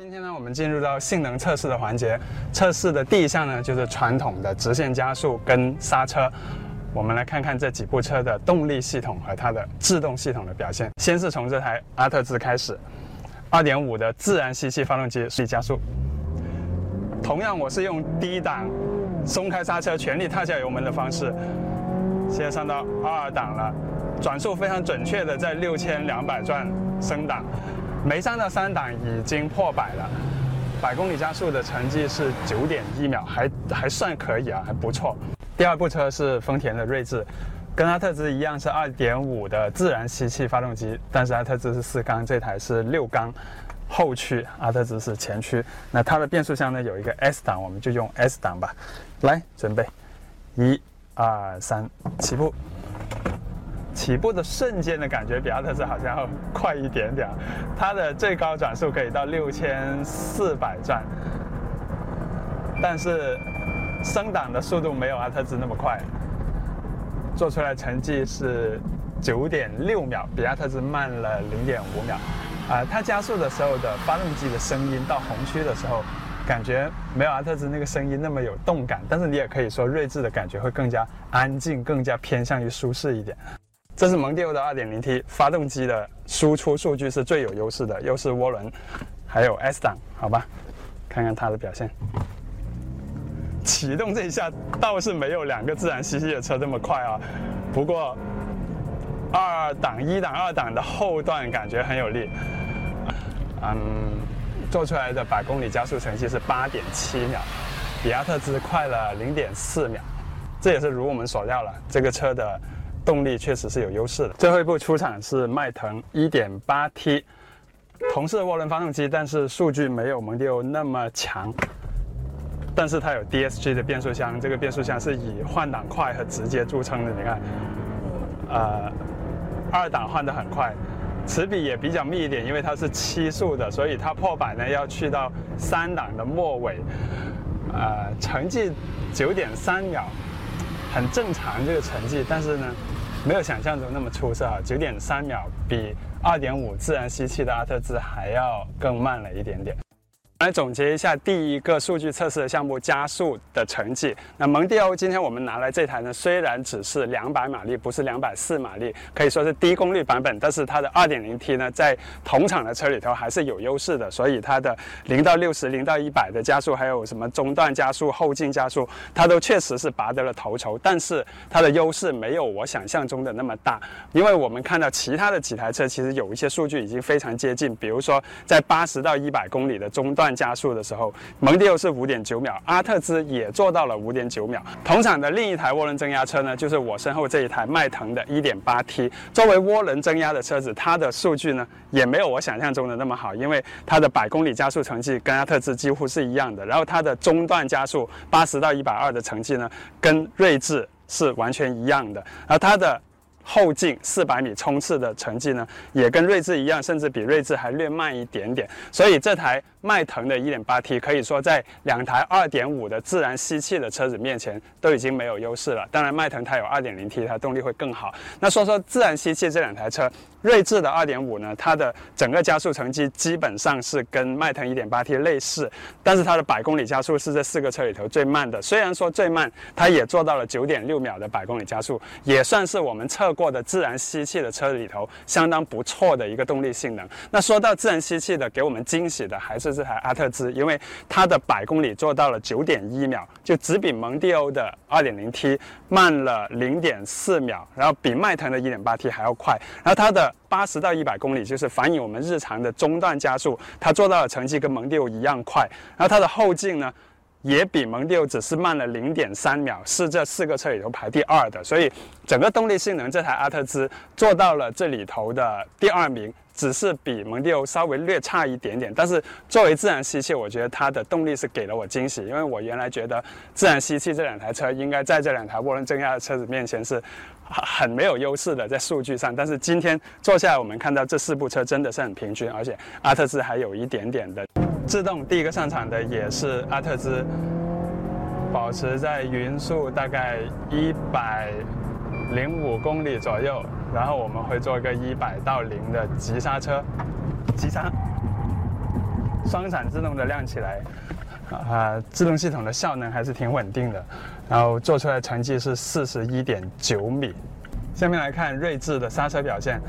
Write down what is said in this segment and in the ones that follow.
今天呢，我们进入到性能测试的环节。测试的第一项呢，就是传统的直线加速跟刹车。我们来看看这几部车的动力系统和它的制动系统的表现。先是从这台阿特兹开始，2.5的自然吸气发动机力加速。同样，我是用低档松开刹车、全力踏下油门的方式，现在上到二档了，转速非常准确的在六千两百转升档。没上到三档已经破百了，百公里加速的成绩是九点一秒，还还算可以啊，还不错。第二部车是丰田的锐志，跟阿特兹一样是二点五的自然吸气发动机，但是阿特兹是四缸，这台是六缸，后驱，阿特兹是前驱。那它的变速箱呢有一个 S 档，我们就用 S 档吧。来，准备，一、二、三，起步。起步的瞬间的感觉比阿特兹好像要快一点点，它的最高转速可以到六千四百转，但是升档的速度没有阿特兹那么快，做出来成绩是九点六秒，比阿特兹慢了零点五秒。啊，它加速的时候的发动机的声音到红区的时候，感觉没有阿特兹那个声音那么有动感，但是你也可以说锐志的感觉会更加安静，更加偏向于舒适一点。这是蒙迪欧的 2.0T 发动机的输出数据是最有优势的，又是涡轮，还有 S 档，好吧，看看它的表现。启动这一下倒是没有两个自然吸气的车这么快啊，不过二档、一档、二档的后段感觉很有力。嗯，做出来的百公里加速成绩是8.7秒，比亚特兹快了0.4秒，这也是如我们所料了，这个车的。动力确实是有优势的。最后一部出厂是迈腾 1.8T，同是涡轮发动机，但是数据没有蒙迪欧那么强。但是它有 DSG 的变速箱，这个变速箱是以换挡快和直接著称的。你看，呃，二档换得很快，齿比也比较密一点，因为它是七速的，所以它破百呢要去到三档的末尾。呃，成绩九点三秒。很正常这个成绩，但是呢，没有想象中那么出色啊！九点三秒比二点五自然吸气的阿特兹还要更慢了一点点。来总结一下第一个数据测试的项目加速的成绩。那蒙迪欧今天我们拿来这台呢，虽然只是两百马力，不是两百四马力，可以说是低功率版本，但是它的二点零 T 呢，在同厂的车里头还是有优势的。所以它的零到六十、零到一百的加速，还有什么中段加速、后进加速，它都确实是拔得了头筹。但是它的优势没有我想象中的那么大，因为我们看到其他的几台车其实有一些数据已经非常接近，比如说在八十到一百公里的中段。加速的时候，蒙迪欧是五点九秒，阿特兹也做到了五点九秒。同厂的另一台涡轮增压车呢，就是我身后这一台迈腾的 1.8T。作为涡轮增压的车子，它的数据呢也没有我想象中的那么好，因为它的百公里加速成绩跟阿特兹几乎是一样的。然后它的中段加速八十到一百二的成绩呢，跟锐志是完全一样的。而它的后进四百米冲刺的成绩呢，也跟锐志一样，甚至比锐志还略慢一点点。所以这台迈腾的 1.8T 可以说在两台2.5的自然吸气的车子面前都已经没有优势了。当然，迈腾它有 2.0T，它动力会更好。那说说自然吸气这两台车。锐志的2.5呢，它的整个加速成绩基本上是跟迈腾 1.8T 类似，但是它的百公里加速是这四个车里头最慢的。虽然说最慢，它也做到了9.6秒的百公里加速，也算是我们测过的自然吸气的车里头相当不错的一个动力性能。那说到自然吸气的，给我们惊喜的还是这台阿特兹，因为它的百公里做到了9.1秒，就只比蒙迪欧的 2.0T 慢了0.4秒，然后比迈腾的 1.8T 还要快，然后它的八十到一百公里，就是反映我们日常的中段加速，它做到的成绩跟蒙迪欧一样快。然后它的后劲呢，也比蒙迪欧只是慢了零点三秒，是这四个车里头排第二的。所以整个动力性能，这台阿特兹做到了这里头的第二名。只是比蒙迪欧稍微略差一点点，但是作为自然吸气，我觉得它的动力是给了我惊喜，因为我原来觉得自然吸气这两台车应该在这两台涡轮增压的车子面前是很没有优势的，在数据上。但是今天坐下来，我们看到这四部车真的是很平均，而且阿特兹还有一点点的自动。第一个上场的也是阿特兹，保持在匀速大概一百零五公里左右。然后我们会做一个一百到零的急刹车，急刹，双闪自动的亮起来，啊，制动系统的效能还是挺稳定的。然后做出来成绩是四十一点九米。下面来看锐志的刹车表现。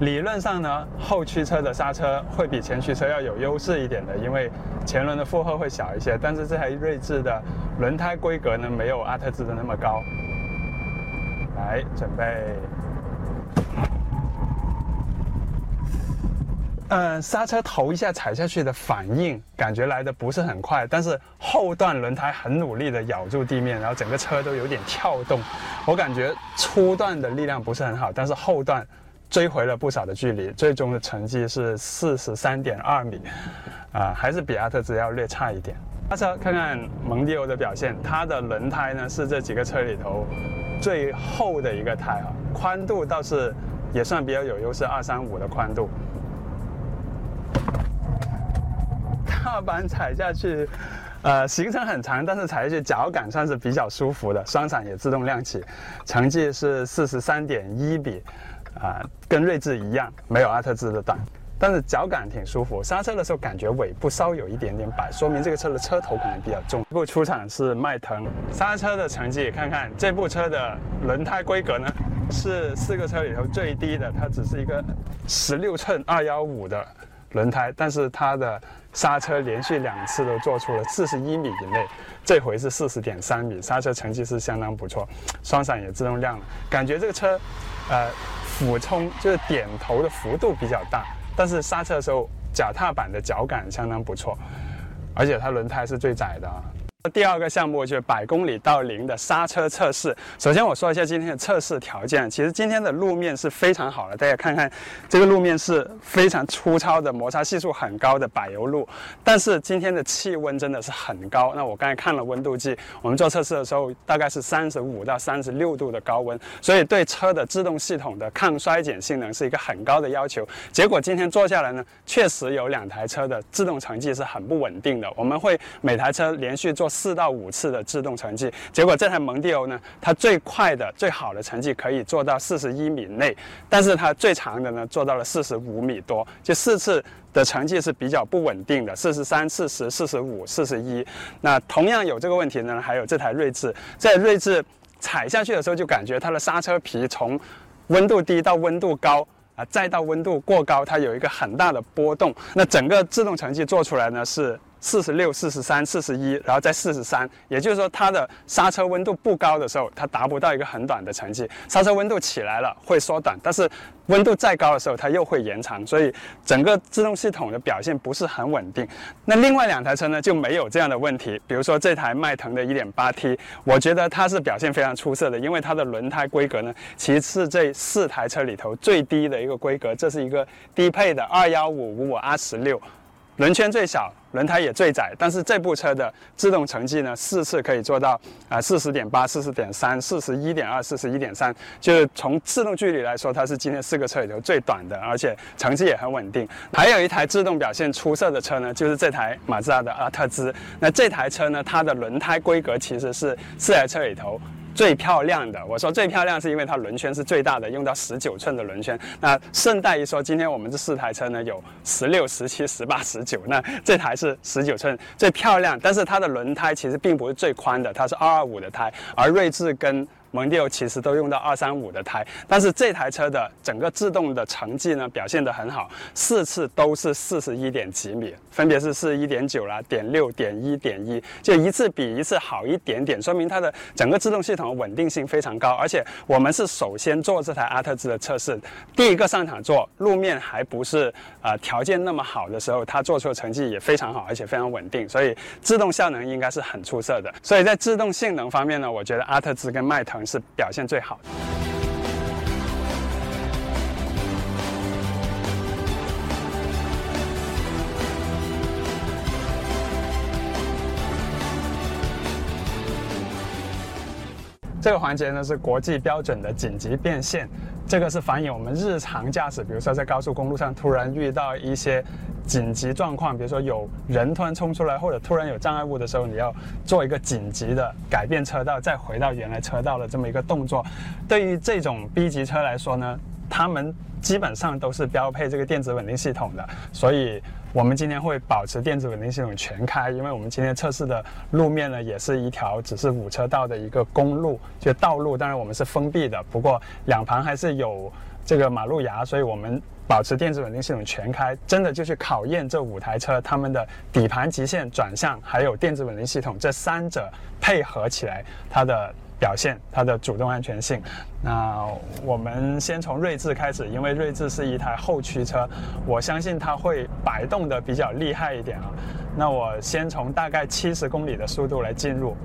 理论上呢，后驱车的刹车会比前驱车要有优势一点的，因为前轮的负荷会小一些。但是这台锐志的轮胎规格呢，没有阿特兹的那么高。来，准备。嗯，刹车头一下踩下去的反应，感觉来的不是很快，但是后段轮胎很努力的咬住地面，然后整个车都有点跳动。我感觉初段的力量不是很好，但是后段追回了不少的距离，最终的成绩是四十三点二米，啊，还是比阿特兹要略差一点。刹车看看蒙迪欧的表现，它的轮胎呢是这几个车里头最厚的一个胎啊，宽度倒是也算比较有优势，二三五的宽度。踏板踩下去，呃，行程很长，但是踩下去脚感算是比较舒服的。双闪也自动亮起，成绩是四十三点一米，啊，跟锐志一样，没有阿特兹的短，但是脚感挺舒服。刹车的时候感觉尾部稍有一点点摆，说明这个车的车头可能比较重。这部出厂是迈腾，刹车的成绩看看这部车的轮胎规格呢，是四个车里头最低的，它只是一个十六寸二幺五的。轮胎，但是它的刹车连续两次都做出了四十一米以内，这回是四十点三米，刹车成绩是相当不错。双闪也自动亮了，感觉这个车，呃，俯冲就是点头的幅度比较大，但是刹车的时候脚踏板的脚感相当不错，而且它轮胎是最窄的。第二个项目就是百公里到零的刹车测试。首先我说一下今天的测试条件。其实今天的路面是非常好的，大家看看，这个路面是非常粗糙的，摩擦系数很高的柏油路。但是今天的气温真的是很高。那我刚才看了温度计，我们做测试的时候大概是三十五到三十六度的高温，所以对车的制动系统的抗衰减性能是一个很高的要求。结果今天做下来呢，确实有两台车的制动成绩是很不稳定的。我们会每台车连续做。四到五次的制动成绩，结果这台蒙迪欧呢，它最快的、最好的成绩可以做到四十一米内，但是它最长的呢，做到了四十五米多，就四次的成绩是比较不稳定的，四十三、四十、四十五、四十一。那同样有这个问题呢，还有这台锐志，在锐志踩下去的时候，就感觉它的刹车皮从温度低到温度高啊，再到温度过高，它有一个很大的波动。那整个制动成绩做出来呢是。四十六、四十三、四十一，然后再四十三，也就是说，它的刹车温度不高的时候，它达不到一个很短的成绩。刹车温度起来了会缩短，但是温度再高的时候，它又会延长，所以整个制动系统的表现不是很稳定。那另外两台车呢就没有这样的问题，比如说这台迈腾的 1.8T，我觉得它是表现非常出色的，因为它的轮胎规格呢，其实是这四台车里头最低的一个规格，这是一个低配的215 55 R16。轮圈最小，轮胎也最窄，但是这部车的制动成绩呢，四次可以做到啊四十点八、四十点三、四十一点二、四十一点三，就是从制动距离来说，它是今天四个车里头最短的，而且成绩也很稳定。还有一台制动表现出色的车呢，就是这台马自达的阿特兹。那这台车呢，它的轮胎规格其实是四台车里头。最漂亮的，我说最漂亮是因为它轮圈是最大的，用到十九寸的轮圈。那顺带一说，今天我们这四台车呢，有十六、十七、十八、十九，那这台是十九寸最漂亮，但是它的轮胎其实并不是最宽的，它是二二五的胎，而锐志跟。蒙迪欧其实都用到二三五的胎，但是这台车的整个制动的成绩呢表现得很好，四次都是四十一点几米，分别是四十一点九啦、点六、点一、点一，就一次比一次好一点点，说明它的整个制动系统的稳定性非常高。而且我们是首先做这台阿特兹的测试，第一个上场做，路面还不是呃条件那么好的时候，它做出的成绩也非常好，而且非常稳定，所以制动效能应该是很出色的。所以在制动性能方面呢，我觉得阿特兹跟迈腾。是表现最好的。这个环节呢是国际标准的紧急变现，这个是反映我们日常驾驶，比如说在高速公路上突然遇到一些。紧急状况，比如说有人突然冲出来，或者突然有障碍物的时候，你要做一个紧急的改变车道，再回到原来车道的这么一个动作。对于这种 B 级车来说呢，他们基本上都是标配这个电子稳定系统的，所以我们今天会保持电子稳定系统全开，因为我们今天测试的路面呢，也是一条只是五车道的一个公路，就道路。当然我们是封闭的，不过两旁还是有这个马路牙，所以我们保持电子稳定系统全开，真的就去考验这五台车它们的底盘极限、转向，还有电子稳定系统这三者配合起来它的。表现它的主动安全性。那我们先从锐志开始，因为锐志是一台后驱车，我相信它会摆动的比较厉害一点啊。那我先从大概七十公里的速度来进入。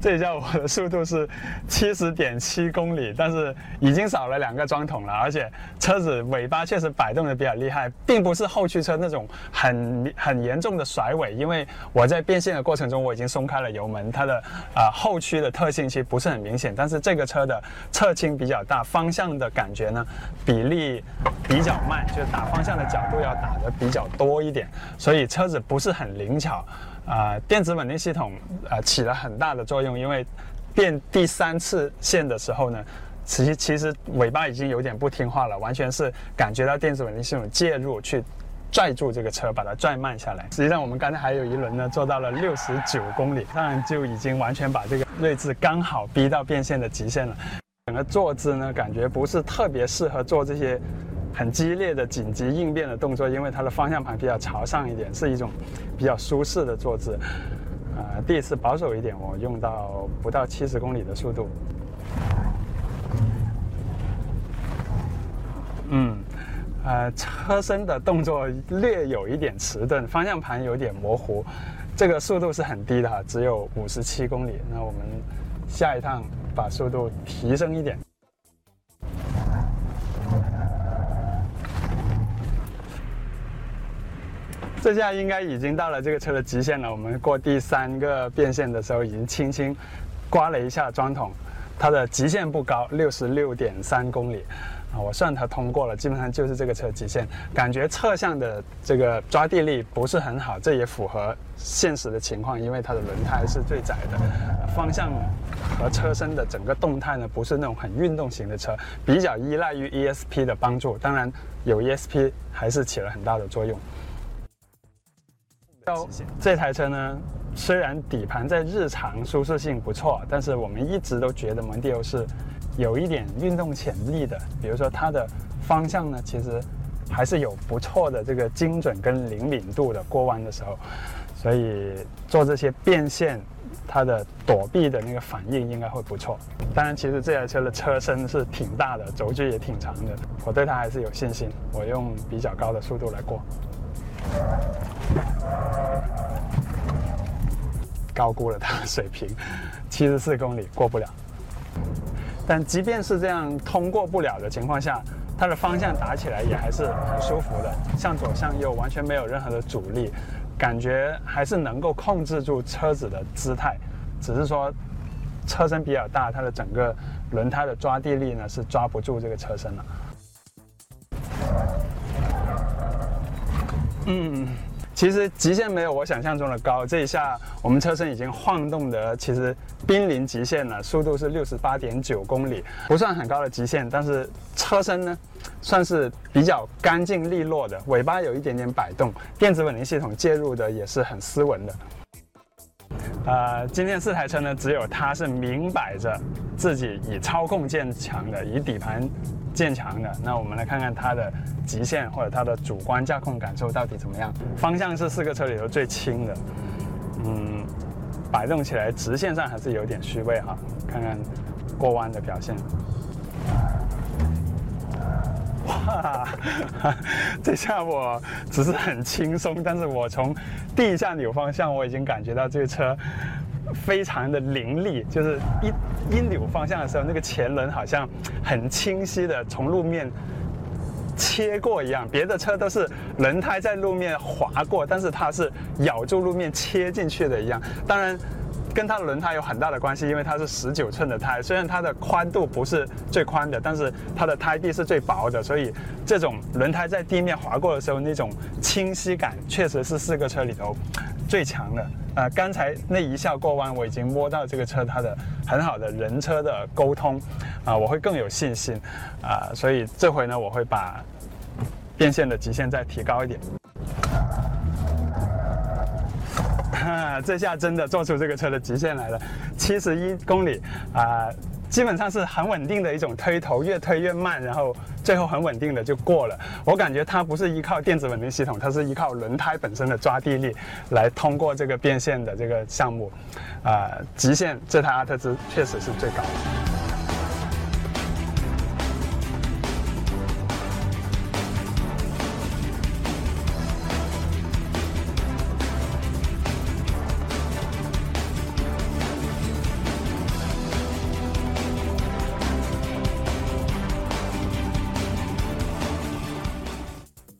这下我的速度是七十点七公里，但是已经少了两个装桶了，而且车子尾巴确实摆动的比较厉害，并不是后驱车那种很很严重的甩尾，因为我在变线的过程中我已经松开了油门，它的啊后驱的特性其实不是很明显，但是这个车的侧倾比较大，方向的感觉呢比例比较慢，就是打方向的角度要打的比较多一点，所以车子不是很灵巧。啊，电子稳定系统啊起了很大的作用，因为变第三次线的时候呢，其其实尾巴已经有点不听话了，完全是感觉到电子稳定系统介入去拽住这个车，把它拽慢下来。实际上我们刚才还有一轮呢，做到了六十九公里，当然就已经完全把这个锐志刚好逼到变线的极限了。整个坐姿呢，感觉不是特别适合做这些。很激烈的紧急应变的动作，因为它的方向盘比较朝上一点，是一种比较舒适的坐姿。呃，第一次保守一点，我用到不到七十公里的速度。嗯，呃，车身的动作略有一点迟钝，方向盘有点模糊。这个速度是很低的哈，只有五十七公里。那我们下一趟把速度提升一点。这下应该已经到了这个车的极限了。我们过第三个变线的时候，已经轻轻刮了一下桩筒，它的极限不高，六十六点三公里啊，我算它通过了，基本上就是这个车极限。感觉侧向的这个抓地力不是很好，这也符合现实的情况，因为它的轮胎是最窄的，方向和车身的整个动态呢，不是那种很运动型的车，比较依赖于 ESP 的帮助。当然，有 ESP 还是起了很大的作用。这台车呢，虽然底盘在日常舒适性不错，但是我们一直都觉得蒙迪欧是有一点运动潜力的。比如说它的方向呢，其实还是有不错的这个精准跟灵敏度的过弯的时候，所以做这些变线，它的躲避的那个反应应该会不错。当然，其实这台车的车身是挺大的，轴距也挺长的，我对它还是有信心。我用比较高的速度来过。高估了它的水平，七十四公里过不了。但即便是这样通过不了的情况下，它的方向打起来也还是很舒服的，向左向右完全没有任何的阻力，感觉还是能够控制住车子的姿态。只是说车身比较大，它的整个轮胎的抓地力呢是抓不住这个车身了。嗯，其实极限没有我想象中的高。这一下我们车身已经晃动的，其实濒临极限了，速度是六十八点九公里，不算很高的极限。但是车身呢，算是比较干净利落的，尾巴有一点点摆动，电子稳定系统介入的也是很斯文的。呃，今天四台车呢，只有它是明摆着自己以操控见强的，以底盘。渐强的，那我们来看看它的极限或者它的主观驾控感受到底怎么样。方向是四个车里头最轻的，嗯，摆动起来直线上还是有点虚位哈。看看过弯的表现，哇，这下我只是很轻松，但是我从地下扭方向我已经感觉到这个车。非常的凌厉，就是一一扭方向的时候，那个前轮好像很清晰的从路面切过一样。别的车都是轮胎在路面划过，但是它是咬住路面切进去的一样。当然，跟它的轮胎有很大的关系，因为它是十九寸的胎，虽然它的宽度不是最宽的，但是它的胎壁是最薄的，所以这种轮胎在地面划过的时候，那种清晰感确实是四个车里头。最强的。呃，刚才那一下过弯，我已经摸到这个车它的很好的人车的沟通，啊，我会更有信心，啊，所以这回呢，我会把变线的极限再提高一点。哈，这下真的做出这个车的极限来了，七十一公里啊。基本上是很稳定的一种推头，越推越慢，然后最后很稳定的就过了。我感觉它不是依靠电子稳定系统，它是依靠轮胎本身的抓地力来通过这个变线的这个项目。啊，极限这台阿特兹确实是最高的。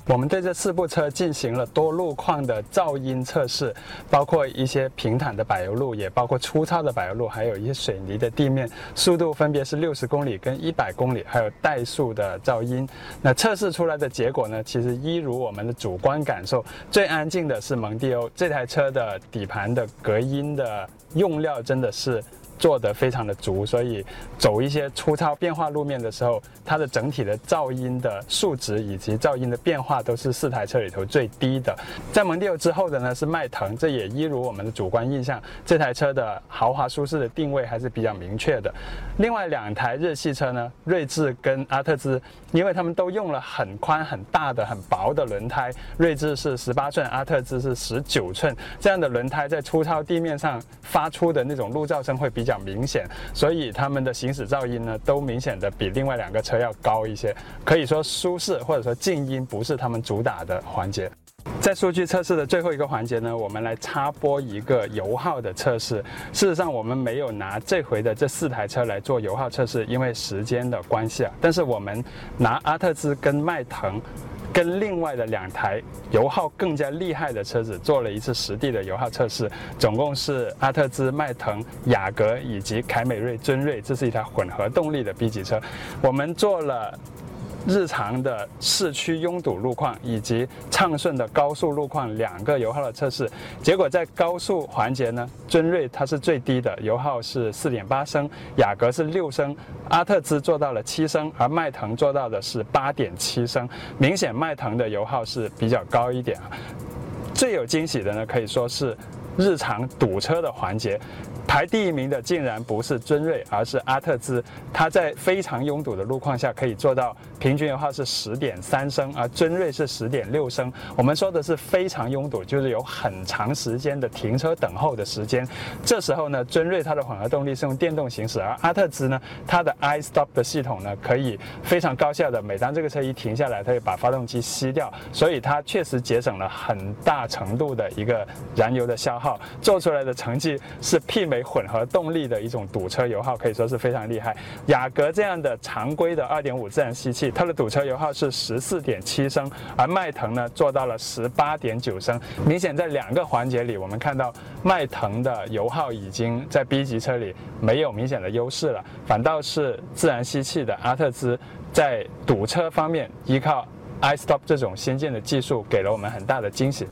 我们对这四部车进行了多路况的噪音测试，包括一些平坦的柏油路，也包括粗糙的柏油路，还有一些水泥的地面，速度分别是六十公里跟一百公里，还有怠速的噪音。那测试出来的结果呢？其实一如我们的主观感受，最安静的是蒙迪欧这台车的底盘的隔音的用料真的是。做得非常的足，所以走一些粗糙变化路面的时候，它的整体的噪音的数值以及噪音的变化都是四台车里头最低的。在蒙迪欧之后的呢是迈腾，这也一如我们的主观印象，这台车的豪华舒适的定位还是比较明确的。另外两台日系车呢，锐志跟阿特兹，因为他们都用了很宽很大的很薄的轮胎，锐志是十八寸，阿特兹是十九寸，这样的轮胎在粗糙地面上发出的那种路噪声会比。比较明显，所以他们的行驶噪音呢，都明显的比另外两个车要高一些。可以说舒适或者说静音不是他们主打的环节。在数据测试的最后一个环节呢，我们来插播一个油耗的测试。事实上，我们没有拿这回的这四台车来做油耗测试，因为时间的关系啊。但是我们拿阿特兹跟迈腾。跟另外的两台油耗更加厉害的车子做了一次实地的油耗测试，总共是阿特兹、迈腾、雅阁以及凯美瑞、尊锐，这是一台混合动力的 B 级车，我们做了。日常的市区拥堵路况以及畅顺的高速路况两个油耗的测试，结果在高速环节呢，尊锐它是最低的，油耗是四点八升，雅阁是六升，阿特兹做到了七升，而迈腾做到的是八点七升，明显迈腾的油耗是比较高一点啊。最有惊喜的呢，可以说是日常堵车的环节。排第一名的竟然不是尊锐，而是阿特兹。它在非常拥堵的路况下可以做到平均油耗是十点三升，而尊锐是十点六升。我们说的是非常拥堵，就是有很长时间的停车等候的时间。这时候呢，尊锐它的混合动力是用电动行驶，而阿特兹呢，它的 iStop 的系统呢，可以非常高效的，每当这个车一停下来，它就把发动机熄掉，所以它确实节省了很大程度的一个燃油的消耗，做出来的成绩是媲美。混合动力的一种堵车油耗可以说是非常厉害。雅阁这样的常规的2.5自然吸气，它的堵车油耗是14.7升，而迈腾呢做到了18.9升。明显在两个环节里，我们看到迈腾的油耗已经在 B 级车里没有明显的优势了，反倒是自然吸气的阿特兹在堵车方面依靠 iStop 这种先进的技术，给了我们很大的惊喜。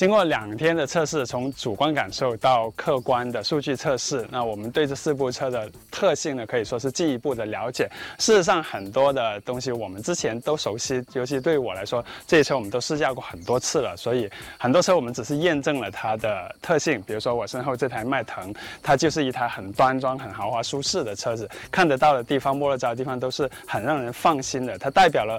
经过两天的测试，从主观感受到客观的数据测试，那我们对这四部车的特性呢，可以说是进一步的了解。事实上，很多的东西我们之前都熟悉，尤其对于我来说，这些车我们都试驾过很多次了，所以很多车我们只是验证了它的特性。比如说我身后这台迈腾，它就是一台很端庄、很豪华、舒适的车子，看得到的地方、摸得着的地方都是很让人放心的。它代表了。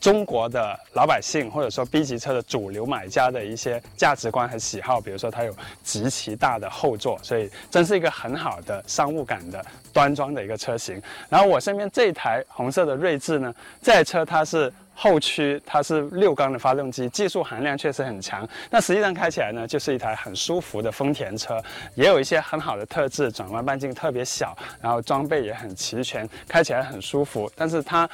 中国的老百姓或者说 B 级车的主流买家的一些价值观和喜好，比如说它有极其大的后座，所以真是一个很好的商务感的端庄的一个车型。然后我身边这台红色的锐志呢，这台车它是后驱，它是六缸的发动机，技术含量确实很强。那实际上开起来呢，就是一台很舒服的丰田车，也有一些很好的特质，转弯半径特别小，然后装备也很齐全，开起来很舒服。但是它。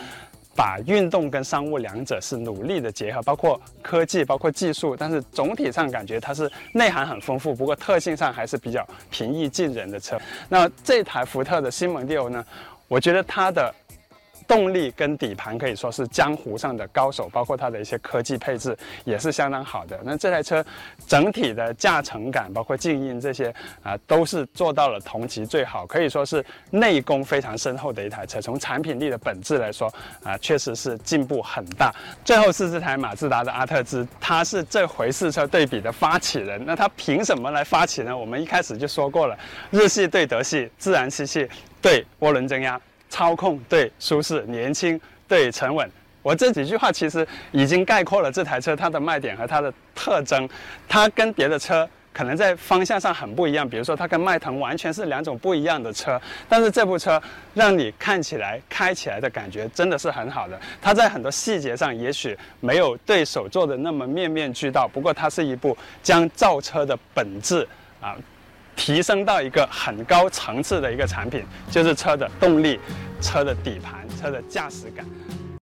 把运动跟商务两者是努力的结合，包括科技，包括技术，但是总体上感觉它是内涵很丰富，不过特性上还是比较平易近人的车。那这台福特的新蒙迪欧呢，我觉得它的。动力跟底盘可以说是江湖上的高手，包括它的一些科技配置也是相当好的。那这台车整体的驾乘感，包括静音这些啊，都是做到了同级最好，可以说是内功非常深厚的一台车。从产品力的本质来说啊，确实是进步很大。最后是这台马自达的阿特兹，它是这回试车对比的发起人。那它凭什么来发起呢？我们一开始就说过了，日系对德系，自然吸气对涡轮增压。操控对舒适，年轻对沉稳，我这几句话其实已经概括了这台车它的卖点和它的特征。它跟别的车可能在方向上很不一样，比如说它跟迈腾完全是两种不一样的车。但是这部车让你看起来、开起来的感觉真的是很好的。它在很多细节上也许没有对手做的那么面面俱到，不过它是一部将造车的本质啊。提升到一个很高层次的一个产品，就是车的动力、车的底盘、车的驾驶感。